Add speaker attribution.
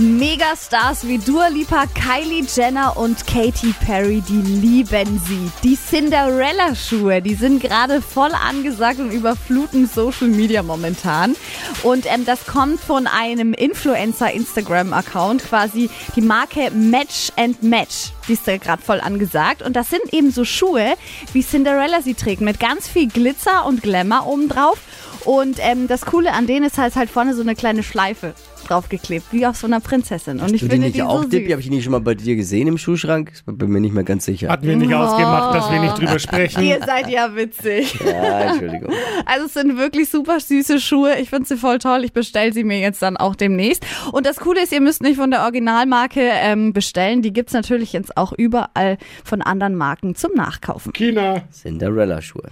Speaker 1: Megastars wie Dua Lipa, Kylie Jenner und Katy Perry, die lieben sie. Die Cinderella-Schuhe, die sind gerade voll angesagt und überfluten Social Media momentan. Und ähm, das kommt von einem Influencer-Instagram-Account, quasi die Marke Match and Match. Die ist da gerade voll angesagt. Und das sind eben so Schuhe, wie Cinderella sie trägt, mit ganz viel Glitzer und Glamour obendrauf. Und ähm, das Coole an denen ist halt, halt vorne so eine kleine Schleife draufgeklebt, wie auf so einer Prinzessin. Und ich
Speaker 2: du die
Speaker 1: finde
Speaker 2: nicht
Speaker 1: die
Speaker 2: auch
Speaker 1: so
Speaker 2: Dippi? Habe ich die schon mal bei dir gesehen im Schuhschrank? Ich bin mir nicht mehr ganz sicher.
Speaker 3: Hatten wir nicht ausgemacht, dass wir nicht drüber sprechen.
Speaker 1: Ihr seid ja witzig.
Speaker 2: Ja, Entschuldigung.
Speaker 1: Also es sind wirklich super süße Schuhe. Ich finde sie voll toll. Ich bestelle sie mir jetzt dann auch demnächst. Und das Coole ist, ihr müsst nicht von der Originalmarke ähm, bestellen. Die gibt's natürlich jetzt auch überall von anderen Marken zum Nachkaufen.
Speaker 3: China.
Speaker 2: Cinderella-Schuhe.